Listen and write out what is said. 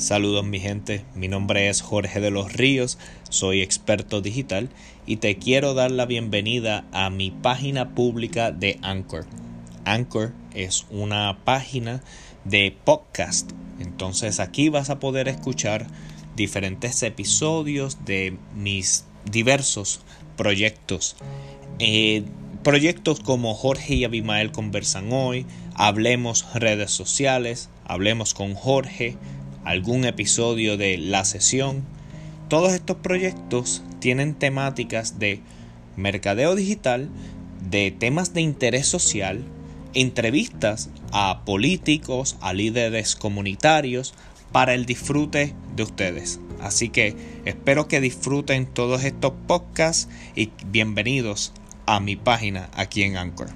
Saludos mi gente, mi nombre es Jorge de los Ríos, soy experto digital y te quiero dar la bienvenida a mi página pública de Anchor. Anchor es una página de podcast, entonces aquí vas a poder escuchar diferentes episodios de mis diversos proyectos. Eh, proyectos como Jorge y Abimael conversan hoy, Hablemos redes sociales, Hablemos con Jorge, algún episodio de La Sesión. Todos estos proyectos tienen temáticas de mercadeo digital, de temas de interés social, entrevistas a políticos, a líderes comunitarios, para el disfrute de ustedes. Así que espero que disfruten todos estos podcasts y bienvenidos a mi página aquí en Anchor.